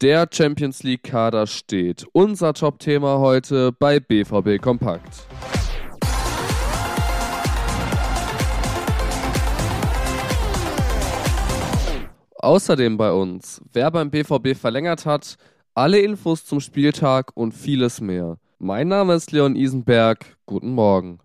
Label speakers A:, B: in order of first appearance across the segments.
A: Der Champions League Kader steht. Unser Top-Thema heute bei BVB Kompakt. Außerdem bei uns, wer beim BVB verlängert hat, alle Infos zum Spieltag und vieles mehr. Mein Name ist Leon Isenberg. Guten Morgen.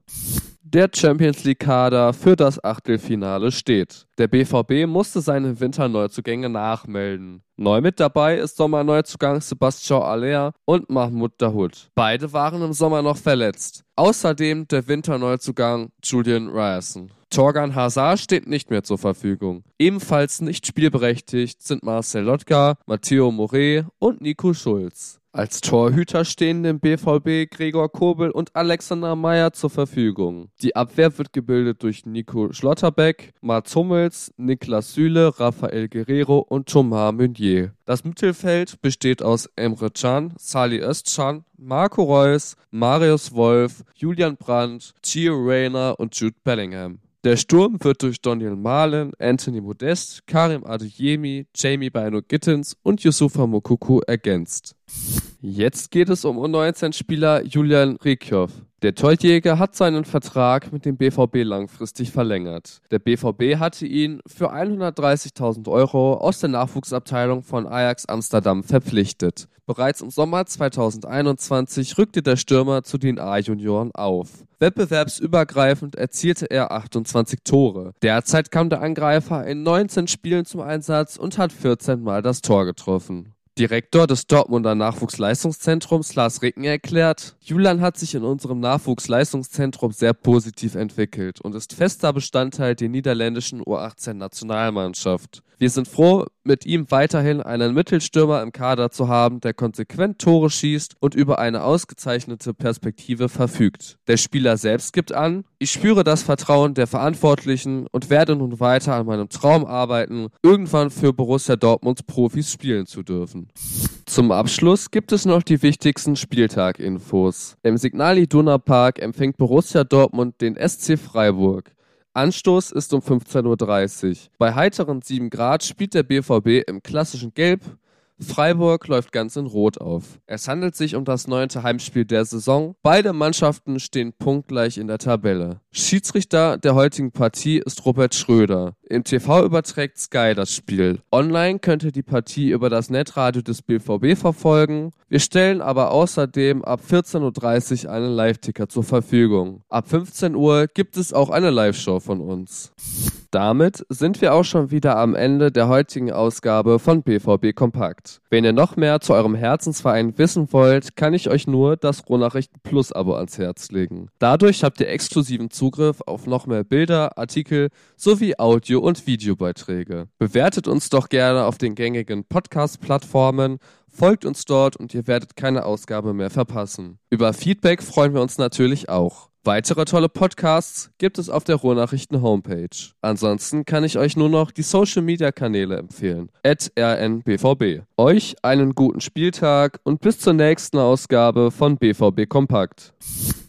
A: Der Champions League Kader für das Achtelfinale steht. Der BVB musste seine Winterneuzugänge nachmelden. Neu mit dabei ist Sommerneuzugang Sebastian Aller und Mahmoud Dahoud. Beide waren im Sommer noch verletzt. Außerdem der Winterneuzugang Julian Ryerson. Torgan Hazard steht nicht mehr zur Verfügung. Ebenfalls nicht spielberechtigt sind Marcel Lotka, Matteo Moret und Nico Schulz. Als Torhüter stehen dem BVB Gregor Kobel und Alexander Meyer zur Verfügung. Die Abwehr wird gebildet durch Nico Schlotterbeck, Mats Hummels, Niklas Süle, Rafael Guerrero und Thomas Meunier. Das Mittelfeld besteht aus Emre Can, Sali Özcan, Marco Reus, Marius Wolf, Julian Brandt, Gio Reyna und Jude Bellingham. Der Sturm wird durch Daniel Malen, Anthony Modest, Karim Adeyemi, Jamie Bino Gittens und Yusufa Mokuku ergänzt. Jetzt geht es um U19-Spieler Julian Rikjow. Der Torjäger hat seinen Vertrag mit dem BVB langfristig verlängert. Der BVB hatte ihn für 130.000 Euro aus der Nachwuchsabteilung von Ajax Amsterdam verpflichtet. Bereits im Sommer 2021 rückte der Stürmer zu den A-Junioren auf. Wettbewerbsübergreifend erzielte er 28 Tore. Derzeit kam der Angreifer in 19 Spielen zum Einsatz und hat 14 Mal das Tor getroffen. Direktor des Dortmunder Nachwuchsleistungszentrums Lars Ricken erklärt, Julian hat sich in unserem Nachwuchsleistungszentrum sehr positiv entwickelt und ist fester Bestandteil der niederländischen U18-Nationalmannschaft. Wir sind froh, mit ihm weiterhin einen Mittelstürmer im Kader zu haben, der konsequent Tore schießt und über eine ausgezeichnete Perspektive verfügt. Der Spieler selbst gibt an, ich spüre das Vertrauen der Verantwortlichen und werde nun weiter an meinem Traum arbeiten, irgendwann für Borussia Dortmunds Profis spielen zu dürfen. Zum Abschluss gibt es noch die wichtigsten Spieltag-Infos. Im Signal Iduna Park empfängt Borussia Dortmund den SC Freiburg. Anstoß ist um 15.30 Uhr. Bei heiteren 7 Grad spielt der BVB im klassischen Gelb Freiburg läuft ganz in Rot auf. Es handelt sich um das neunte Heimspiel der Saison. Beide Mannschaften stehen punktgleich in der Tabelle. Schiedsrichter der heutigen Partie ist Robert Schröder. Im TV überträgt Sky das Spiel. Online könnt ihr die Partie über das Netradio des BVB verfolgen. Wir stellen aber außerdem ab 14.30 Uhr einen Live-Ticker zur Verfügung. Ab 15 Uhr gibt es auch eine Live-Show von uns. Damit sind wir auch schon wieder am Ende der heutigen Ausgabe von BVB Kompakt. Wenn ihr noch mehr zu eurem Herzensverein wissen wollt, kann ich euch nur das Rohnachrichten Plus Abo ans Herz legen. Dadurch habt ihr exklusiven Zugriff auf noch mehr Bilder, Artikel sowie Audio- und Videobeiträge. Bewertet uns doch gerne auf den gängigen Podcast-Plattformen Folgt uns dort und ihr werdet keine Ausgabe mehr verpassen. Über Feedback freuen wir uns natürlich auch. Weitere tolle Podcasts gibt es auf der Ruhrnachrichten Homepage. Ansonsten kann ich euch nur noch die Social Media Kanäle empfehlen. Rnbvb. Euch einen guten Spieltag und bis zur nächsten Ausgabe von BVB Kompakt.